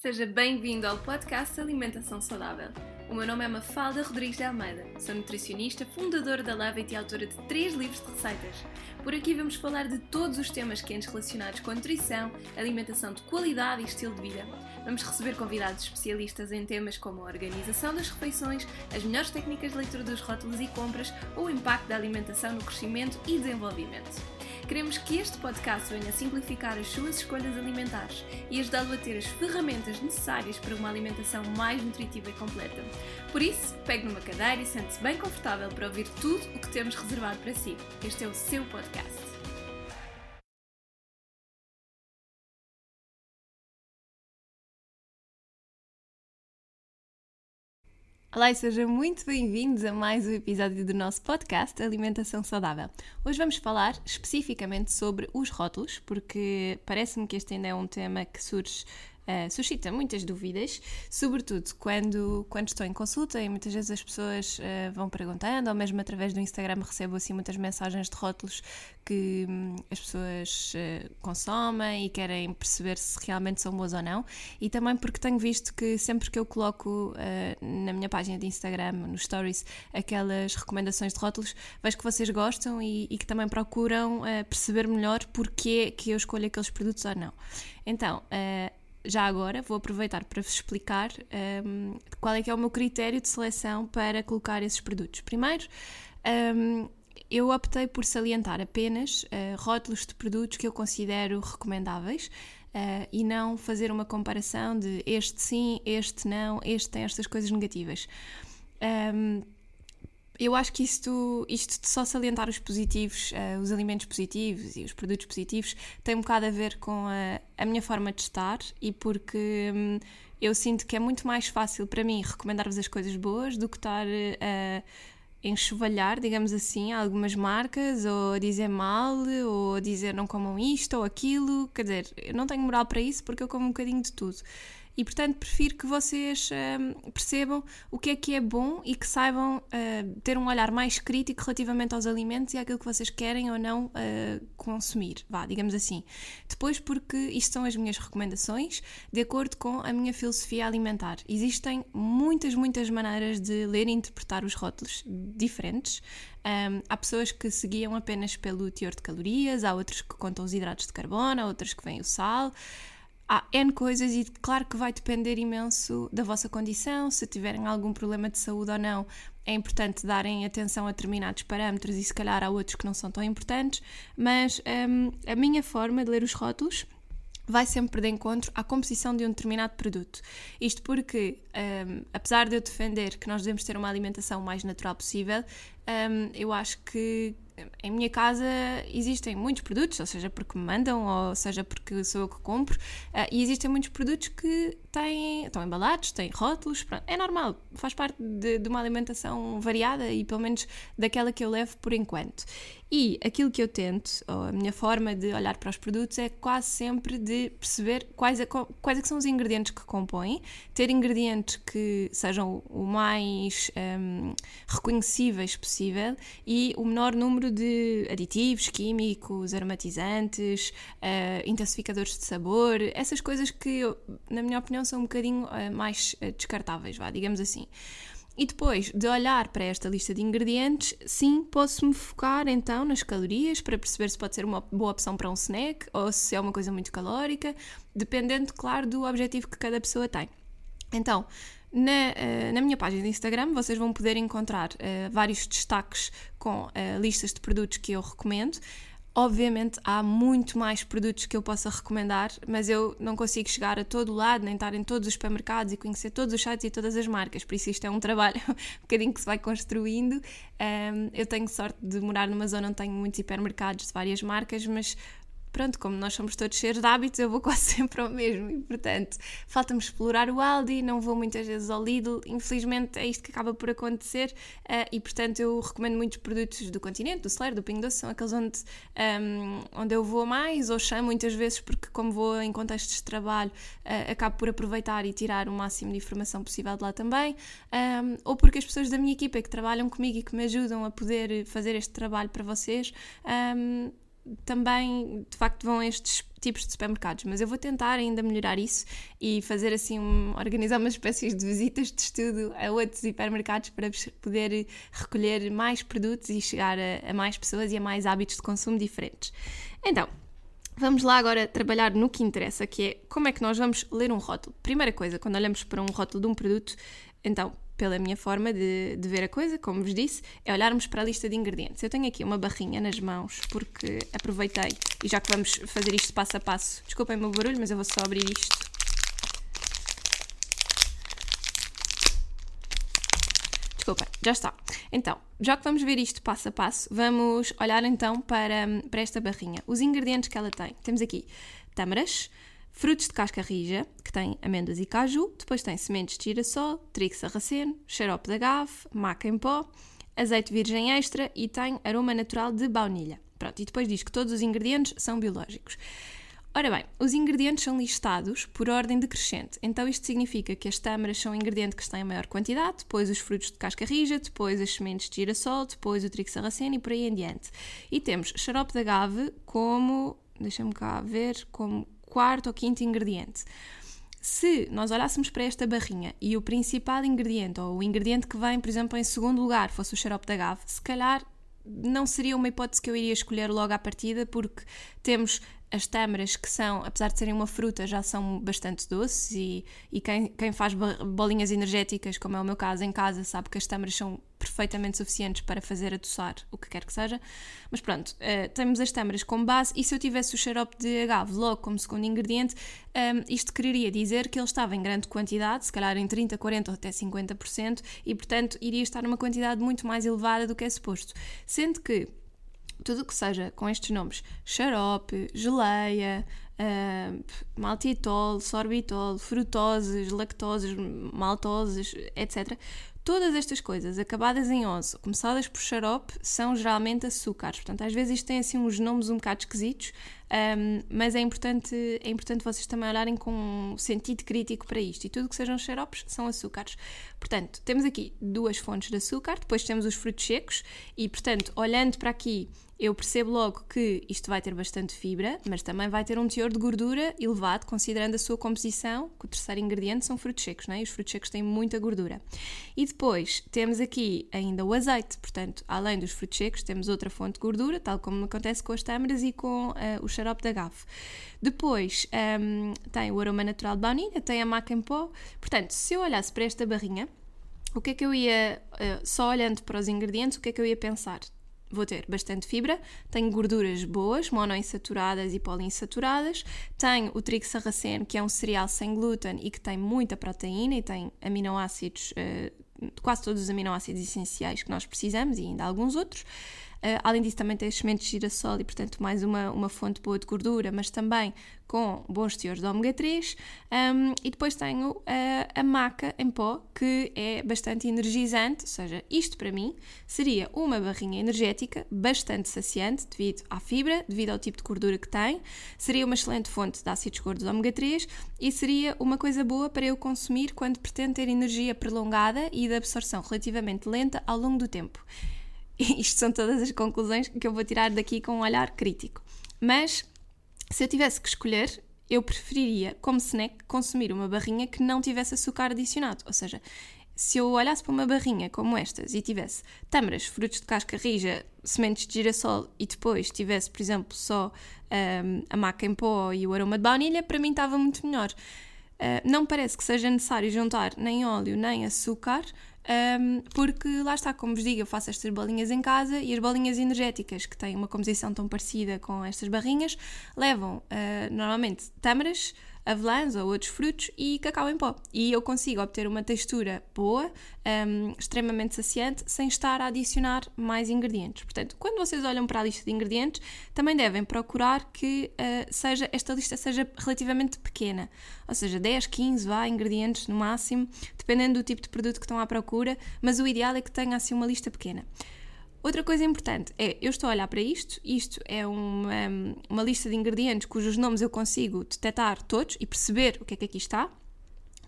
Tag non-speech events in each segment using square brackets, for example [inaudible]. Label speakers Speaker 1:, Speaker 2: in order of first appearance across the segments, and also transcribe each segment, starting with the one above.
Speaker 1: Seja bem-vindo ao podcast Alimentação Saudável. O meu nome é Mafalda Rodrigues de Almeida, sou nutricionista, fundadora da Levit e autora de três livros de receitas. Por aqui vamos falar de todos os temas quentes relacionados com a nutrição, alimentação de qualidade e estilo de vida. Vamos receber convidados especialistas em temas como a organização das refeições, as melhores técnicas de leitura dos rótulos e compras ou o impacto da alimentação no crescimento e desenvolvimento. Queremos que este podcast venha simplificar as suas escolhas alimentares e ajudá-lo a ter as ferramentas necessárias para uma alimentação mais nutritiva e completa. Por isso, pegue numa cadeira e sente-se bem confortável para ouvir tudo o que temos reservado para si. Este é o seu podcast. Olá e sejam muito bem-vindos a mais um episódio do nosso podcast Alimentação Saudável. Hoje vamos falar especificamente sobre os rótulos, porque parece-me que este ainda é um tema que surge uh, suscita muitas dúvidas, sobretudo quando, quando estou em consulta e muitas vezes as pessoas uh, vão perguntando, ou mesmo através do Instagram recebo assim muitas mensagens de rótulos que hum, as pessoas uh, consomem e querem perceber se realmente são boas ou não, e também porque tenho visto que sempre que eu coloco na minha página de Instagram, nos stories, aquelas recomendações de rótulos, vejo que vocês gostam e, e que também procuram perceber melhor porque que eu escolho aqueles produtos ou não. Então, já agora vou aproveitar para vos explicar um, qual é que é o meu critério de seleção para colocar esses produtos. Primeiro, um, eu optei por salientar apenas uh, rótulos de produtos que eu considero recomendáveis uh, e não fazer uma comparação de este sim, este não, este tem estas coisas negativas. Um, eu acho que isto, isto de só salientar os positivos, uh, os alimentos positivos e os produtos positivos, tem um bocado a ver com a, a minha forma de estar e porque hum, eu sinto que é muito mais fácil para mim recomendar-vos as coisas boas do que estar a enxovalhar, digamos assim, algumas marcas ou dizer mal ou dizer não comam isto ou aquilo. Quer dizer, eu não tenho moral para isso porque eu como um bocadinho de tudo e portanto prefiro que vocês uh, percebam o que é que é bom e que saibam uh, ter um olhar mais crítico relativamente aos alimentos e àquilo que vocês querem ou não uh, consumir, vá, digamos assim. Depois, porque isto são as minhas recomendações de acordo com a minha filosofia alimentar. Existem muitas, muitas maneiras de ler e interpretar os rótulos diferentes. Um, há pessoas que seguiam apenas pelo teor de calorias, há outros que contam os hidratos de carbono, há outros que vêm o sal há N coisas e claro que vai depender imenso da vossa condição, se tiverem algum problema de saúde ou não. É importante darem atenção a determinados parâmetros e se calhar há outros que não são tão importantes, mas um, a minha forma de ler os rótulos vai sempre de encontro à composição de um determinado produto. Isto porque, um, apesar de eu defender que nós devemos ter uma alimentação mais natural possível, um, eu acho que em minha casa existem muitos produtos, ou seja, porque me mandam, ou seja, porque sou eu que compro, uh, e existem muitos produtos que têm, estão embalados, têm rótulos, pronto, é normal, faz parte de, de, uma alimentação variada e pelo menos daquela que eu levo por enquanto. E aquilo que eu tento, ou a minha forma de olhar para os produtos é quase sempre de perceber quais, é, quais é são os ingredientes que compõem, ter ingredientes que sejam o mais um, reconhecíveis possível e o menor número de aditivos, químicos, aromatizantes, uh, intensificadores de sabor, essas coisas que, na minha opinião, são um bocadinho uh, mais uh, descartáveis, vá, digamos assim. E depois de olhar para esta lista de ingredientes, sim, posso-me focar então nas calorias para perceber se pode ser uma boa opção para um snack ou se é uma coisa muito calórica, dependendo, claro, do objetivo que cada pessoa tem. Então, na, uh, na, minha página de Instagram vocês vão poder encontrar uh, vários destaques com uh, listas de produtos que eu recomendo. Obviamente há muito mais produtos que eu possa recomendar, mas eu não consigo chegar a todo lado, nem estar em todos os supermercados e conhecer todos os sites e todas as marcas, por isso isto é um trabalho [laughs] um bocadinho que se vai construindo. Um, eu tenho sorte de morar numa zona onde tenho muitos hipermercados de várias marcas, mas pronto, como nós somos todos cheios de hábitos, eu vou [laughs] quase sempre ao mesmo. E, portanto, falta-me explorar o Aldi, não vou muitas vezes ao Lidl, infelizmente é isto que acaba por acontecer. Uh, e, portanto, eu recomendo muitos produtos do continente, do Celero, do Pingo Doce, são aqueles onde, um, ehm, onde eu vou mais ou chamo muitas vezes porque, como vou em contextos de trabalho, uh, acabo por aproveitar e tirar o máximo de informação possível de lá também, um, ehm, ou porque as pessoas da minha equipa que trabalham comigo e que me ajudam a poder fazer este trabalho para vocês. Um, ehm, também de facto vão estes tipos de supermercados, mas eu vou tentar ainda melhorar isso e fazer assim, um, organizar umas espécies de visitas de estudo a outros hipermercados para poder recolher mais produtos e chegar a, a mais pessoas e a mais hábitos de consumo diferentes. Então, Vamos lá agora trabalhar no que interessa, que é como é que nós vamos ler um rótulo. Primeira coisa, quando olhamos para um rótulo de um produto, então, pela minha forma de, de, ver a coisa, como vos disse, é olharmos para a lista de ingredientes. Eu tenho aqui uma barrinha nas mãos porque aproveitei e já que vamos fazer isto passo a passo, desculpem o meu barulho, mas eu vou só abrir isto Desculpa, já está. Então, já que vamos ver isto passo a passo, vamos olhar então para, para esta barrinha. Os ingredientes que ela tem. Temos aqui tâmaras, frutos de casca rija, que tem amêndoas e caju, depois tem sementes de girassol, trigo sarraceno, xarope de agave, maca em pó, azeite virgem extra e tem aroma natural de baunilha. Pronto, e depois diz que todos os ingredientes são biológicos. Ora bem, os ingredientes são listados por ordem decrescente, então isto significa que as tâmaras são o ingrediente que está em maior quantidade, depois os frutos de casca rija, depois as sementes de girassol, depois o trigo sarraceno e por aí em diante. E temos xarope de agave como, deixa-me cá ver, como quarto ou quinto ingrediente. Se nós olhássemos para esta barrinha e o principal ingrediente, ou o ingrediente que vem, por exemplo, em segundo lugar, fosse o xarope de agave, se calhar não seria uma hipótese que eu iria escolher logo à partida, porque temos as tâmaras, que são, apesar de serem uma fruta, já são bastante doces e, e quem, quem faz bolinhas energéticas, como é o meu caso, em casa, sabe que as tâmaras são perfeitamente suficientes para fazer adoçar o que quer que seja. Mas pronto, uh, temos as tâmaras como base e se eu tivesse o xarope de agave logo como segundo ingrediente, um, ehm, isto quereria dizer que ele estava em grande quantidade, se calhar em 30, 40 ou até 50%, e portanto iria estar numa quantidade muito mais elevada do que é suposto. Sendo que tudo o que seja com estes nomes, xarope, geleia, uh, maltitol, sorbitol, frutoses, lactoses, maltoses, etc. Todas estas coisas acabadas em 11, começadas por xarope, são geralmente açúcares. Portanto, às vezes isto tem assim uns nomes um bocado esquisitos, um, mas é importante, é importante vocês também olharem com sentido crítico para isto. E tudo que sejam xaropes são açúcares. Portanto, temos aqui duas fontes de açúcar, depois temos os frutos secos, e portanto, olhando para aqui eu percebo logo que isto vai ter bastante fibra, mas também vai ter um teor de gordura elevado, considerando a sua composição, que o terceiro ingrediente são frutos secos, não é? E os frutos secos têm muita gordura. E depois temos aqui ainda o azeite, portanto, além dos frutos secos, temos outra fonte de gordura, tal como acontece com as tâmaras e com uh, o xarope da agave. Depois um, tem o aroma natural de baunilha, tem a maca em pó. Portanto, se eu olhasse para esta barrinha, o que é que eu ia, uh, só olhando para os ingredientes, o que é que eu ia pensar? Vou ter bastante fibra, tenho gorduras boas, monoinsaturadas e poliinsaturadas, tenho o trigo sarraceno, que é um cereal sem glúten e que tem muita proteína e tem aminoácidos, uh, quase todos os aminoácidos essenciais que nós precisamos e ainda alguns outros. Uh, além disso, também tem sementes de girassol e, portanto, mais uma, uma fonte boa de gordura, mas também com bons teores de ômega 3. Um, e depois tenho uh, a maca em pó, que é bastante energizante, ou seja, isto para mim seria uma barrinha energética bastante saciante devido à fibra, devido ao tipo de gordura que tem, seria uma excelente fonte de ácidos gordos ômega 3 e seria uma coisa boa para eu consumir quando pretendo ter energia prolongada e de absorção relativamente lenta ao longo do tempo. [laughs] Isto são todas as conclusões que eu vou tirar daqui com um olhar crítico. Mas se eu tivesse que escolher, eu preferiria, como snack, consumir uma barrinha que não tivesse açúcar adicionado. Ou seja, se eu olhasse para uma barrinha como estas e tivesse tâmaras, frutos de casca rija, sementes de girassol e depois tivesse, por exemplo, só um, a maca em pó e o aroma de baunilha, para mim estava muito melhor. Uh, não parece que seja necessário juntar nem óleo nem açúcar, um, porque lá está, como vos digo, eu faço estas bolinhas em casa e as bolinhas energéticas, que têm uma composição tão parecida com estas barrinhas, levam uh, normalmente tâmaras, avelãs ou outros frutos e cacau em pó. E eu consigo obter uma textura boa, um, extremamente saciante, sem estar a adicionar mais ingredientes. Portanto, quando vocês olham para a lista de ingredientes, também devem procurar que uh, seja, esta lista seja relativamente pequena. Ou seja, 10, 15 vá, ingredientes no máximo, dependendo do tipo de produto que estão à procura, mas o ideal é que tenha assim uma lista pequena. Outra coisa importante é, eu estou a olhar para isto, isto é uma, uma lista de ingredientes cujos nomes eu consigo detectar todos e perceber o que é que aqui está.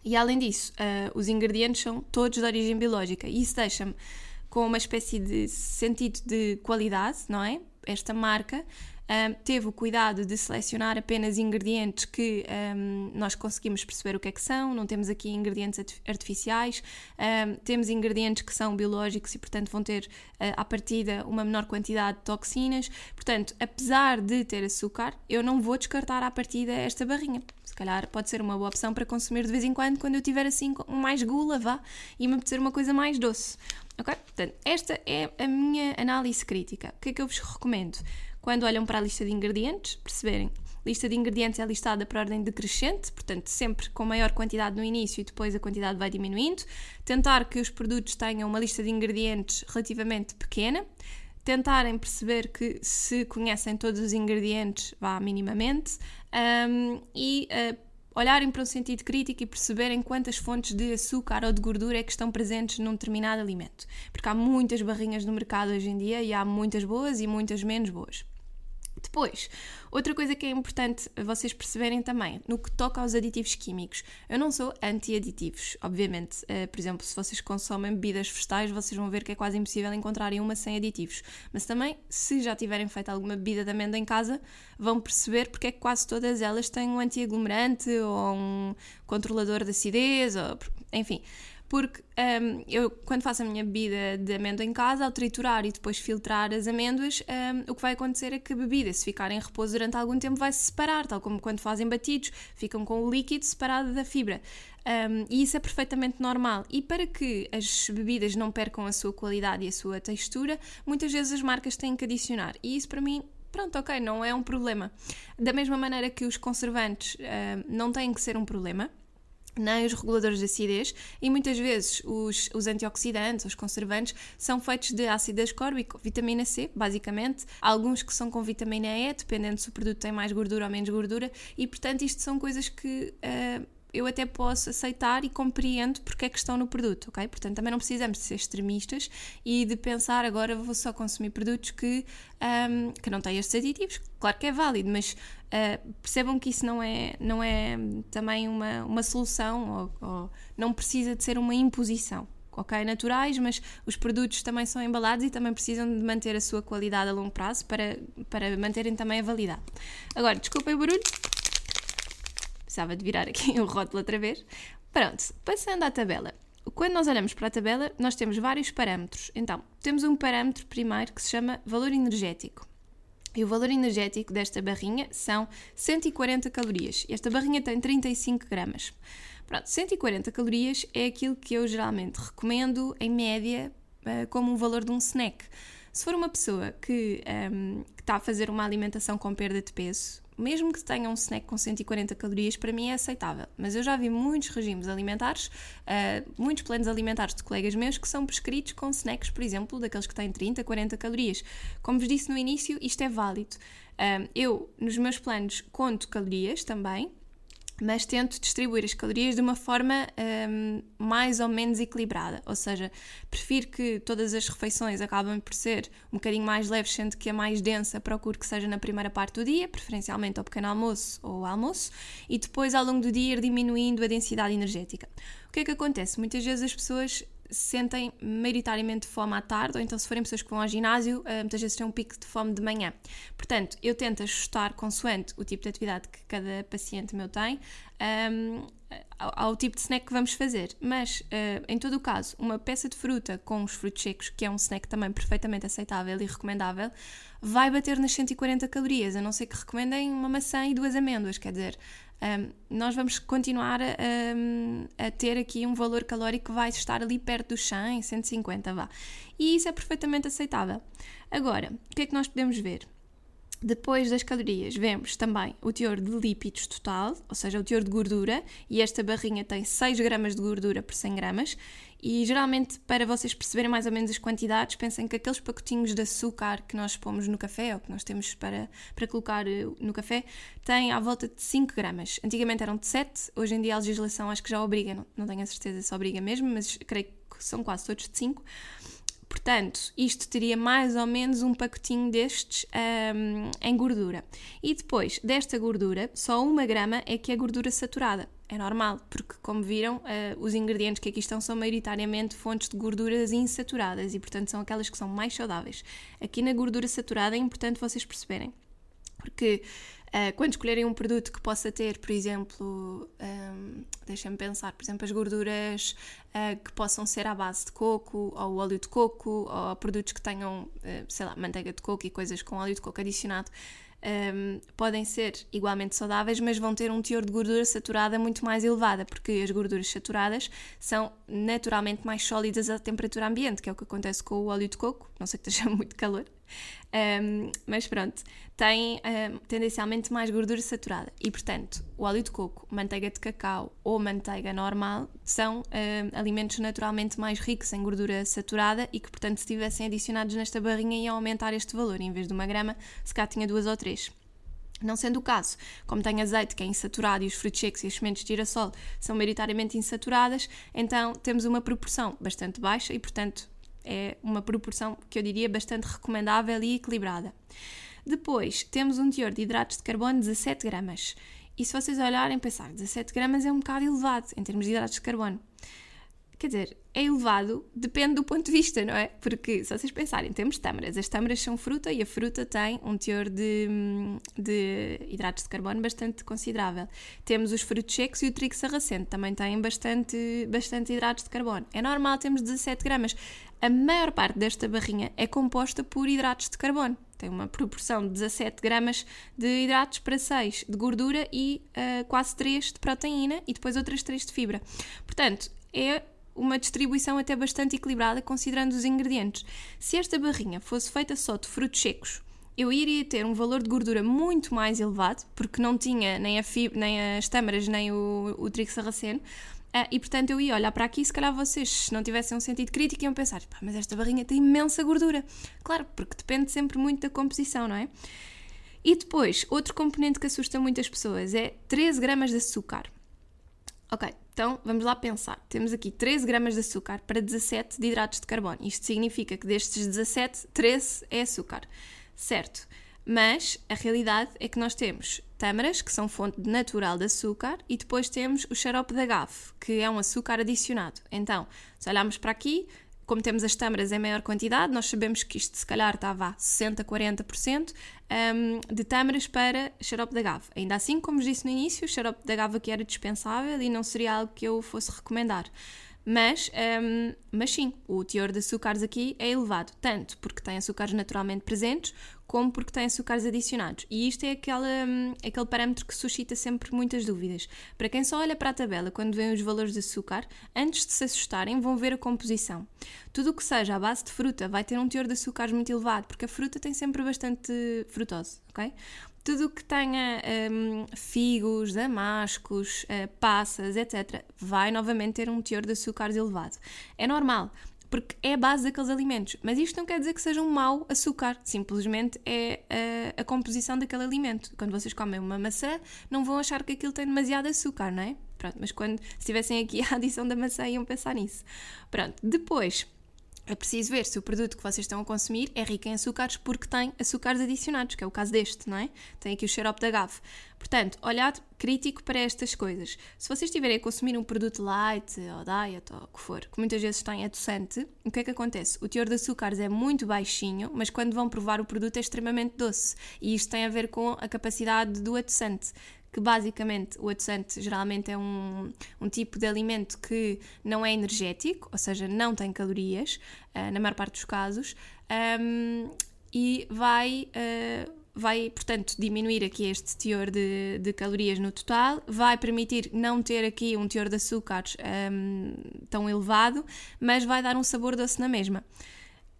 Speaker 1: E além disso, uh, os ingredientes são todos de origem biológica e isso deixa-me com uma espécie de sentido de qualidade, não é? Esta marca um, teve o cuidado de selecionar apenas ingredientes que um, nós conseguimos perceber o que é que são, não temos aqui ingredientes artificiais, um, temos ingredientes que são biológicos e, portanto, vão ter uh, à partida uma menor quantidade de toxinas. Portanto, apesar de ter açúcar, eu não vou descartar à partida esta barrinha. Se calhar pode ser uma boa opção para consumir de vez em quando, quando eu tiver assim mais gula, vá, e me apetecer uma coisa mais doce. Ok? Portanto, esta é a minha análise crítica. O que é que eu vos recomendo? Quando olham para a lista de ingredientes, perceberem. Lista de ingredientes é listada por ordem decrescente, portanto, sempre com maior quantidade no início e depois a quantidade vai diminuindo. Tentar que os produtos tenham uma lista de ingredientes relativamente pequena. Tentarem perceber que se conhecem todos os ingredientes, vá minimamente. Um, e uh, olharem para um sentido crítico e perceberem quantas fontes de açúcar ou de gordura é que estão presentes num determinado alimento. Porque há muitas barrinhas no mercado hoje em dia e há muitas boas e muitas menos boas. Depois, outra coisa que é importante vocês perceberem também, no que toca aos aditivos químicos, eu não sou anti-aditivos, obviamente. Uh, por exemplo, se vocês consomem bebidas vegetais, vocês vão ver que é quase impossível encontrarem uma sem aditivos. Mas também, se já tiverem feito alguma bebida de amêndoa em casa, vão perceber porque é que quase todas elas têm um antiaglomerante ou um controlador de acidez, ou, enfim porque um, eu, quando faço a minha bebida de amêndoa em casa, ao triturar e depois filtrar as amêndoas, um, o que vai acontecer é que a bebida, se ficar em repouso durante algum tempo, vai se separar, tal como quando fazem batidos, ficam com o líquido separado da fibra. Um, e isso é perfeitamente normal. E para que as bebidas não percam a sua qualidade e a sua textura, muitas vezes as marcas têm que adicionar. E isso para mim pronto, ok, não é um problema. Da mesma maneira que os conservantes uh, não têm que ser um problema, nem os reguladores de acidez e muitas vezes os, os antioxidantes, os conservantes, são feitos de ácido ascórbico, vitamina C, basicamente. Alguns que são com vitamina E, dependendo se o produto tem mais gordura ou menos gordura, e portanto isto são coisas que. Uh, eu até posso aceitar e compreendo porque é que estão no produto, ok? Portanto, também não precisamos de ser extremistas e de pensar agora vou só consumir produtos que, um, que não têm estes aditivos. Claro que é válido, mas uh, percebam que isso não é, não é também uma, uma solução ou, ou não precisa de ser uma imposição, ok? Naturais, mas os produtos também são embalados e também precisam de manter a sua qualidade a longo prazo para, para manterem também a validade. Agora, desculpem o barulho. Precisava de virar aqui [laughs] o rótulo outra vez. Pronto, passando à tabela. Quando nós olhamos para a tabela, nós temos vários parâmetros. Então, temos um parâmetro primeiro que se chama valor energético. E o valor energético desta barrinha são 140 calorias. Esta barrinha tem 35 gramas. Pronto, 140 calorias é aquilo que eu geralmente recomendo, em média, eh, como um valor de um snack. Se for uma pessoa que, um, ehm, que está a fazer uma alimentação com perda de peso, mesmo que tenha um snack com 140 calorias, para mim é aceitável. Mas eu já vi muitos regimes alimentares, uh, muitos planos alimentares de colegas meus que são prescritos com snacks, por exemplo, daqueles que têm 30, 40 calorias. Como vos disse no início, isto é válido. Uh, eu, nos meus planos, conto calorias também, mas tento distribuir as calorias de uma forma um, mais ou menos equilibrada. Ou seja, prefiro que todas as refeições acabem por ser um bocadinho mais leves, sendo que a mais densa procuro que seja na primeira parte do dia, preferencialmente ao pequeno almoço ou ao almoço, e depois ao longo do dia ir diminuindo a densidade energética. O que é que acontece? Muitas vezes as pessoas sentem maioritariamente fome à tarde, ou então se forem pessoas que vão ao ginásio, eh, muitas vezes têm um pico de fome de manhã. Portanto, eu tento ajustar consoante o tipo de atividade que cada paciente meu tem, um, ehm, ao, ao, tipo de snack que vamos fazer. Mas, uh, em todo o caso, uma peça de fruta com os frutos secos, que é um snack também perfeitamente aceitável e recomendável, vai bater nas 140 calorias, a não ser que recomendem uma maçã e duas amêndoas, quer dizer, um, nós vamos continuar a, a, ter aqui um valor calórico que vai estar ali perto dos 100, 150, vá. E isso é perfeitamente aceitável. Agora, o que é que nós podemos ver? Depois das calorias, vemos também o teor de lípidos total, ou seja, o teor de gordura, e esta barrinha tem 6 gramas de gordura por 100 gramas. E geralmente, para vocês perceberem mais ou menos as quantidades, pensem que aqueles pacotinhos de açúcar que nós pomos no café, ou que nós temos para, para colocar eh, no café, têm à volta de 5 gramas. Antigamente eram de 7, hoje em dia a legislação acho que já obriga, não, não tenho a certeza se obriga mesmo, mas creio que são quase todos de 5. Portanto, isto teria mais ou menos um pacotinho destes um, em gordura. E depois desta gordura, só uma grama é que é gordura saturada. É normal, porque, como viram, uh, os ingredientes que aqui estão são maioritariamente fontes de gorduras insaturadas e, portanto, são aquelas que são mais saudáveis. Aqui na gordura saturada é importante vocês perceberem Porque uh, quando escolherem um produto que possa ter, por exemplo, um, deixem-me pensar, por exemplo, as gorduras uh, que possam ser à base de coco, ou óleo de coco, ou produtos que tenham, sei lá, manteiga de coco e coisas com óleo de coco adicionado, um, podem ser igualmente saudáveis, mas vão ter um teor de gordura saturada muito mais elevada, porque as gorduras saturadas são naturalmente mais sólidas à temperatura ambiente, que é o que acontece com o óleo de coco, não sei que esteja [laughs] muito calor. Um, mas pronto, tem um, tendencialmente mais gordura saturada e, portanto, o óleo de coco, manteiga de cacau ou manteiga normal são um, alimentos naturalmente mais ricos em gordura saturada e que, portanto, se tivessem adicionados nesta barrinha iam aumentar este valor. Em vez de uma grama, se cá tinha duas ou três. Não sendo o caso, como tem azeite que é insaturado e os frutos secos e as sementes de girassol são maioritariamente insaturadas, então temos uma proporção bastante baixa e, portanto, é uma proporção que eu diria bastante recomendável e equilibrada. Depois temos um teor de hidratos de carbono de 17 gramas. E se vocês olharem e pensar, 17 gramas é um bocado elevado em termos de hidratos de carbono. Quer dizer, é elevado, depende do ponto de vista, não é? Porque se vocês pensarem, temos tâmaras, as tâmaras são fruta e a fruta tem um teor de, de hidratos de carbono bastante considerável. Temos os frutos secos e o trigo sarraceno, também têm bastante, bastante hidratos de carbono. É normal termos 17 gramas. A maior parte desta barrinha é composta por hidratos de carbono. Tem uma proporção de 17 gramas de hidratos para 6 de gordura e uh, quase 3 de proteína e depois outras 3 de fibra. Portanto, é uma distribuição até bastante equilibrada considerando os ingredientes. Se esta barrinha fosse feita só de frutos secos, eu iria ter um valor de gordura muito mais elevado, porque não tinha nem, a fibra, nem as tâmaras, nem o, o trigo sarraceno, Uh, e portanto eu ia olhar para aqui, se calhar vocês, se não tivessem um sentido crítico, iam pensar: mas esta barrinha tem imensa gordura. Claro, porque depende sempre muito da composição, não é? E depois, outro componente que assusta muitas pessoas é 13 gramas de açúcar. Ok, então vamos lá pensar. Temos aqui 13 gramas de açúcar para 17 de hidratos de carbono. Isto significa que destes 17, 13 é açúcar. Certo. Mas a realidade é que nós temos tâmaras, que são fonte natural de açúcar, e depois temos o xarope de agave, que é um açúcar adicionado. Então, se olharmos para aqui, como temos as tâmaras em maior quantidade, nós sabemos que isto se calhar estava a 60, 40% um, de tâmaras para xarope de agave. Ainda assim, como disse no início, o xarope de agave aqui era dispensável e não seria algo que eu fosse recomendar. Mas, um, mas sim, o teor de açúcares aqui é elevado, tanto porque tem açúcares naturalmente presentes, como porque tem açúcares adicionados. E isto é aquela, um, aquele parâmetro que suscita sempre muitas dúvidas. Para quem só olha para a tabela quando vê os valores de açúcar, antes de se assustarem, vão ver a composição. Tudo o que seja à base de fruta vai ter um teor de açúcares muito elevado, porque a fruta tem sempre bastante frutose, ok? tudo o que tenha um, figos, damascos, uh, passas, etc., vai novamente ter um teor de açúcares elevado. É normal, porque é a base daqueles alimentos. Mas isto não quer dizer que seja um mau açúcar, simplesmente é a, a composição daquele alimento. Quando vocês comem uma maçã, não vão achar que aquilo tem demasiado açúcar, não é? Pronto, mas quando estivessem aqui [laughs] a adição da maçã, iam pensar nisso. Pronto, depois é preciso ver se o produto que vocês estão a consumir é rico em açúcares porque tem açúcares adicionados, que é o caso deste, não é? Tem aqui o xarope de agave. Portanto, olhar crítico para estas coisas. Se vocês estiverem a consumir um produto light ou diet ou o que for, que muitas vezes tem adoçante, o que é que acontece? O teor de açúcares é muito baixinho, mas quando vão provar o produto é extremamente doce. E isto tem a ver com a capacidade do adoçante que basicamente o adoçante geralmente é um, um tipo de alimento que não é energético, ou seja, não tem calorias, uh, na maior parte dos casos, um, e vai. Uh, vai, portanto, diminuir aqui este teor de, de, calorias no total, vai permitir não ter aqui um teor de açúcares um, tão elevado, mas vai dar um sabor doce na mesma.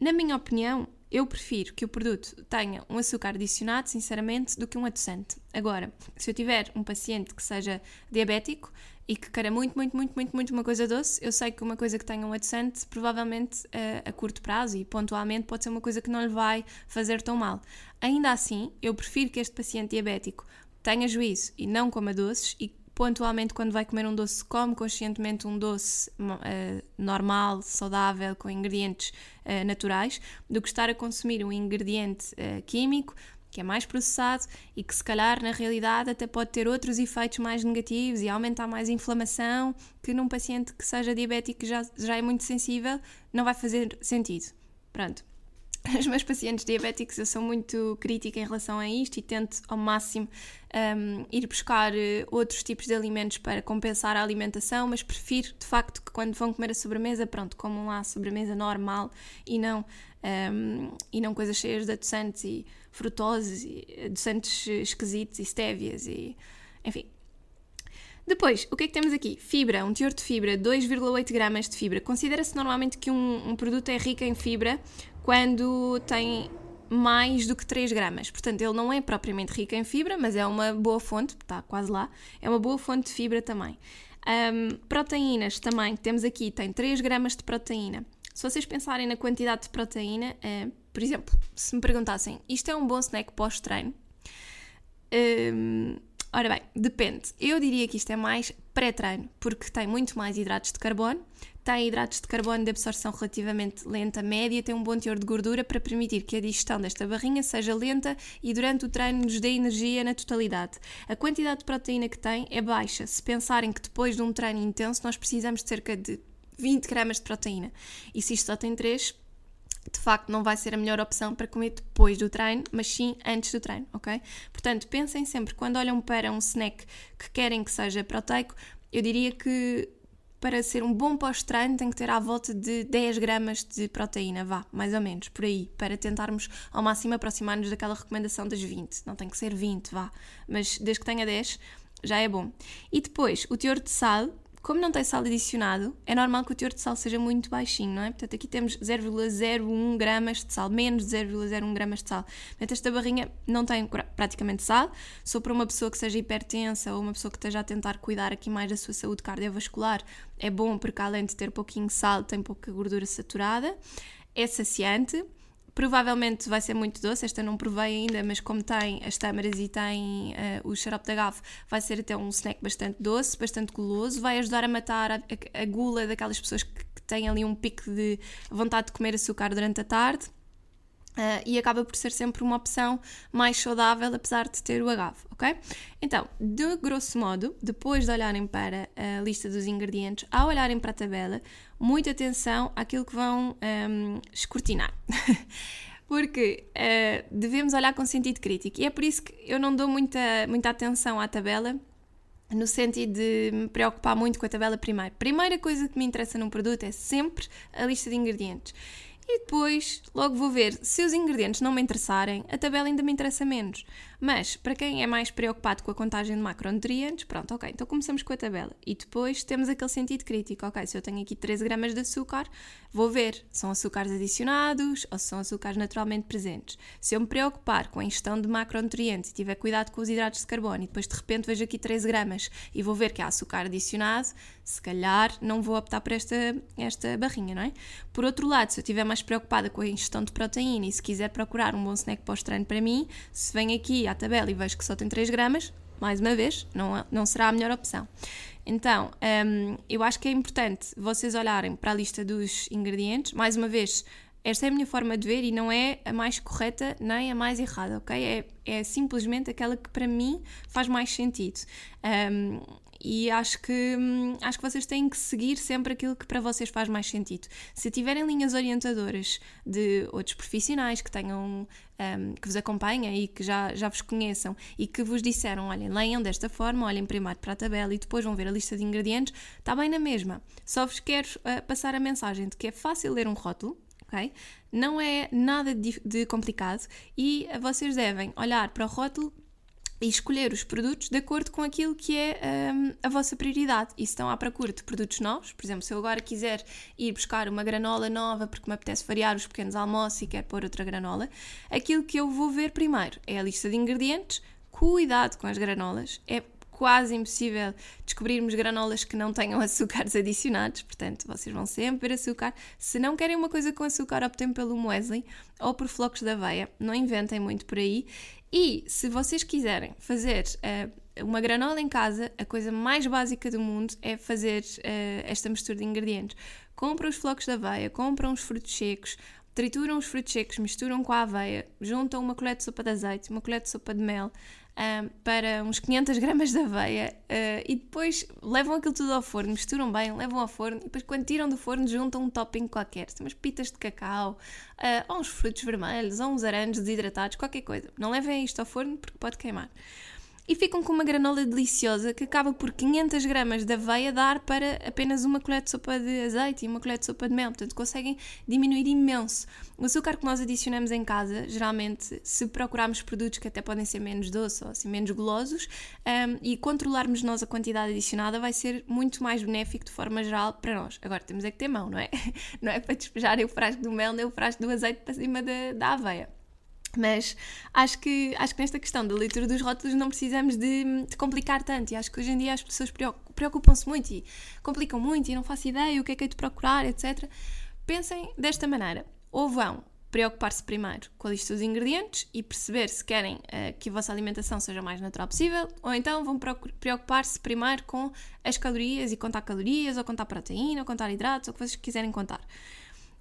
Speaker 1: Na minha opinião, eu prefiro que o produto tenha um açúcar adicionado, sinceramente, do que um adoçante. Agora, se eu tiver um paciente que seja diabético e que queira muito, muito, muito, muito, muito uma coisa doce, eu sei que uma coisa que tenha um adoçante, provavelmente a, eh, a curto prazo e pontualmente, pode ser uma coisa que não lhe vai fazer tão mal. Ainda assim, eu prefiro que este paciente diabético tenha juízo e não coma doces e pontualmente quando vai comer um doce, come conscientemente um doce uh, normal, saudável, com ingredientes uh, naturais, do que estar a consumir um ingrediente uh, químico que é mais processado e que se calhar na realidade até pode ter outros efeitos mais negativos e aumentar mais a inflamação, que num paciente que seja diabético já, já é muito sensível, não vai fazer sentido. Pronto. [laughs] os meus pacientes diabéticos eu sou muito crítica em relação a isto e tento ao máximo um, ir buscar eh, outros tipos de alimentos para compensar a alimentação, mas prefiro de facto que quando vão comer a sobremesa, pronto, comam lá a sobremesa normal e não, um, e não coisas cheias de adoçantes e frutoses e adoçantes esquisitos e stévias e enfim. Depois, o que é que temos aqui? Fibra, um teor de fibra, 2,8 gramas de fibra. Considera-se normalmente que um, um produto é rico em fibra quando tem mais do que 3 gramas. Portanto, ele não é propriamente rico em fibra, mas é uma boa fonte, está quase lá, é uma boa fonte de fibra também. Um, proteínas também, temos aqui, tem 3 gramas de proteína. Se vocês pensarem na quantidade de proteína, uh, por exemplo, se me perguntassem, isto é um bom snack pós-treino? Um, ora bem, depende. Eu diria que isto é mais pré-treino, porque tem muito mais hidratos de carbono, tem hidratos de carbono de absorção relativamente lenta, média, tem um bom teor de gordura para permitir que a digestão desta barrinha seja lenta e durante o treino nos dê energia na totalidade. A quantidade de proteína que tem é baixa. Se pensarem que depois de um treino intenso nós precisamos de cerca de 20 gramas de proteína e se isto só tem 3, de facto não vai ser a melhor opção para comer depois do treino, mas sim antes do treino, ok? Portanto, pensem sempre, quando olham para um snack que querem que seja proteico, eu diria que para ser um bom pós-treino tem que ter à volta de 10 gramas de proteína, vá, mais ou menos, por aí, para tentarmos ao máximo aproximar-nos daquela recomendação das 20. Não tem que ser 20, vá, mas desde que tenha 10 já é bom. E depois, o teor de sal, como não tem sal adicionado, é normal que o teor de sal seja muito baixinho, não é? Portanto, aqui temos 0,01 gramas de sal, menos de 0,01 gramas de sal. Portanto, esta barrinha não tem praticamente sal. Só para uma pessoa que seja hipertensa ou uma pessoa que esteja a tentar cuidar aqui mais da sua saúde cardiovascular, é bom porque além de ter pouquinho sal, tem pouca gordura saturada. É saciante Provavelmente vai ser muito doce, esta não provei ainda, mas como tem as tâmaras e tem uh, o xarope da agave, vai ser até um snack bastante doce, bastante goloso, vai ajudar a matar a, a, a gula daquelas pessoas que, que têm ali um pico de vontade de comer açúcar durante a tarde. Uh, e acaba por ser sempre uma opção mais saudável, apesar de ter o agave, ok? Então, de grosso modo, depois de olharem para a lista dos ingredientes, ao olharem para a tabela, muita atenção àquilo que vão um, escrutinar. [laughs] Porque uh, devemos olhar com sentido crítico. E é por isso que eu não dou muita, muita atenção à tabela, no sentido de me preocupar muito com a tabela primeiro. Primeira coisa que me interessa num produto é sempre a lista de ingredientes e depois logo vou ver se os ingredientes não me interessarem, a tabela ainda me interessa menos. Mas para quem é mais preocupado com a contagem de macronutrientes, pronto, ok, então começamos com a tabela e depois temos aquele sentido crítico, ok, se eu tenho aqui 13 gramas de açúcar, vou ver, são açúcares adicionados ou são açúcares naturalmente presentes. Se eu me preocupar com a ingestão de macronutrientes e tiver cuidado com os hidratos de carbono e depois de repente vejo aqui 13 gramas e vou ver que há açúcar adicionado, se calhar não vou optar por esta, esta barrinha, não é? Por outro lado, se eu estiver mais preocupada com a ingestão de proteína e se quiser procurar um bom snack pós-treino para mim, se vem aqui à tabela e vejo que só tem 3 gramas, mais uma vez, não, não será a melhor opção. Então, um, eu acho que é importante vocês olharem para a lista dos ingredientes. Mais uma vez, esta é a minha forma de ver e não é a mais correta nem a mais errada, ok? É, é simplesmente aquela que para mim faz mais sentido. Um, e acho que, hum, acho que vocês têm que seguir sempre aquilo que para vocês faz mais sentido. Se tiverem linhas orientadoras de outros profissionais que tenham um, que vos acompanhem e que já, já vos conheçam e que vos disseram, olhem, leiam desta forma, olhem primeiro para a tabela e depois vão ver a lista de ingredientes, está bem na mesma. Só vos quero uh, passar a mensagem de que é fácil ler um rótulo, ok? Não é nada de, de complicado e vocês devem olhar para o rótulo e escolher os produtos de acordo com aquilo que é um, a vossa prioridade. E se estão à procura de produtos novos, por exemplo, se eu agora quiser ir buscar uma granola nova porque me apetece variar os pequenos almoços e quero pôr outra granola, aquilo que eu vou ver primeiro é a lista de ingredientes. Cuidado com as granolas, é quase impossível descobrirmos granolas que não tenham [laughs] açúcares adicionados, portanto, vocês vão sempre ver açúcar. Se não querem uma coisa com açúcar, optem pelo muesli ou por flocos de aveia, não inventem muito por aí. E se vocês quiserem fazer uh, uma granola em casa, a coisa mais básica do mundo é fazer uh, esta mistura de ingredientes. Compram os flocos de aveia, compram os frutos secos, trituram os frutos secos, misturam com a aveia, juntam uma colher de sopa de azeite, uma colher de sopa de mel, para uns 500 gramas de aveia uh, e depois levam aquilo tudo ao forno, misturam bem, levam ao forno e depois quando tiram do forno juntam um topping qualquer, umas pitas de cacau, uh, ou uns frutos vermelhos, ou uns aranjos desidratados, qualquer coisa. Não levem isto ao forno porque pode queimar e ficam com uma granola deliciosa que acaba por 500 gramas de aveia dar para apenas uma colher de sopa de azeite e uma colher de sopa de mel. Portanto, conseguem diminuir imenso. O açúcar que nós adicionamos em casa, geralmente, se procurarmos produtos que até podem ser menos doces ou assim, menos golosos um, e controlarmos nós a quantidade adicionada, vai ser muito mais benéfico de forma geral para nós. Agora, temos é que ter mão, não é? [laughs] Não é para despejar o frasco do mel nem o frasco do azeite para cima da, da aveia. Mas acho que, acho que nesta questão da leitura dos rótulos não precisamos de, de complicar tanto. E acho que hoje em dia as pessoas preocupam-se muito e complicam muito e não faço ideia o que é que é de procurar, etc. Pensem desta maneira: ou vão preocupar-se primeiro com a lista dos ingredientes e perceber se querem uh, que a vossa alimentação seja o mais natural possível, ou então vão preocupar-se primeiro com as calorias e contar calorias, ou contar proteína, ou contar hidratos, ou o que vocês quiserem contar.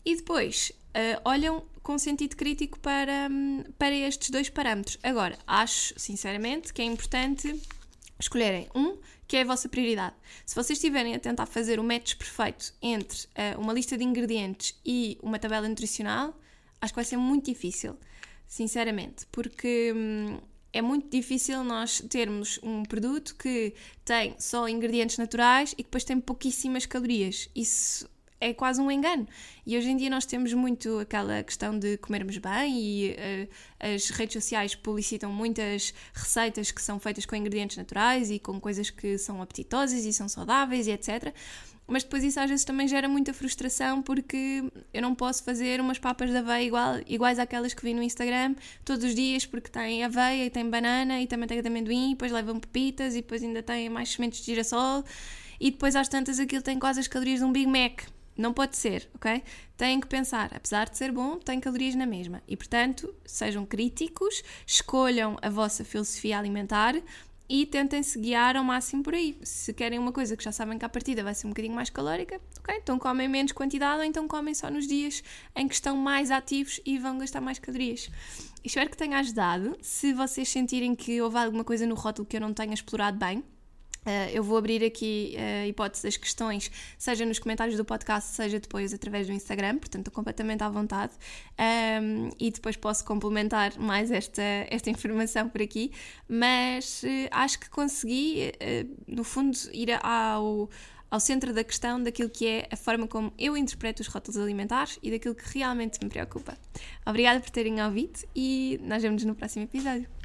Speaker 1: E depois uh, olham com sentido crítico para, um, para estes dois parâmetros. Agora, acho sinceramente que é importante escolherem um que é a vossa prioridade. Se vocês estiverem a tentar fazer o match perfeito entre uh, uma lista de ingredientes e uma tabela nutricional, acho que vai ser muito difícil, sinceramente, porque hum, é muito difícil nós termos um produto que tem só ingredientes naturais e que depois tem pouquíssimas calorias. Isso é quase um engano. E hoje em dia nós temos muito aquela questão de comermos bem e uh, as redes sociais publicitam muitas receitas que são feitas com ingredientes naturais e com coisas que são apetitosas e são saudáveis e etc. Mas depois isso às vezes também gera muita frustração porque eu não posso fazer umas papas de aveia igual, iguais àquelas que vi no Instagram todos os dias porque tem aveia e tem banana e tem de amendoim e depois levam pepitas e depois ainda tem mais sementes de girassol e depois às tantas aquilo tem quase as calorias de um Big Mac. Não pode ser, ok? Têm que pensar, apesar de ser bom, tem calorias na mesma. E, portanto, sejam críticos, escolham a vossa filosofia alimentar e tentem se guiar ao máximo por aí. Se querem uma coisa que já sabem que à partida vai ser um bocadinho mais calórica, ok? Então comem menos quantidade ou então comem só nos dias em que estão mais ativos e vão gastar mais calorias. Espero que tenha ajudado. Se vocês sentirem que houve alguma coisa no rótulo que eu não tenha explorado bem, Uh, eu vou abrir aqui a uh, hipótese das questões, seja nos comentários do podcast, seja depois através do Instagram, portanto estou completamente à vontade um, e depois posso complementar mais esta, esta informação por aqui, mas uh, acho que consegui, no fundo, ir ao, ao centro da questão daquilo que é a forma como eu interpreto os rótulos alimentares e daquilo que realmente me preocupa. Obrigada por terem ouvido e nós vemos no próximo episódio.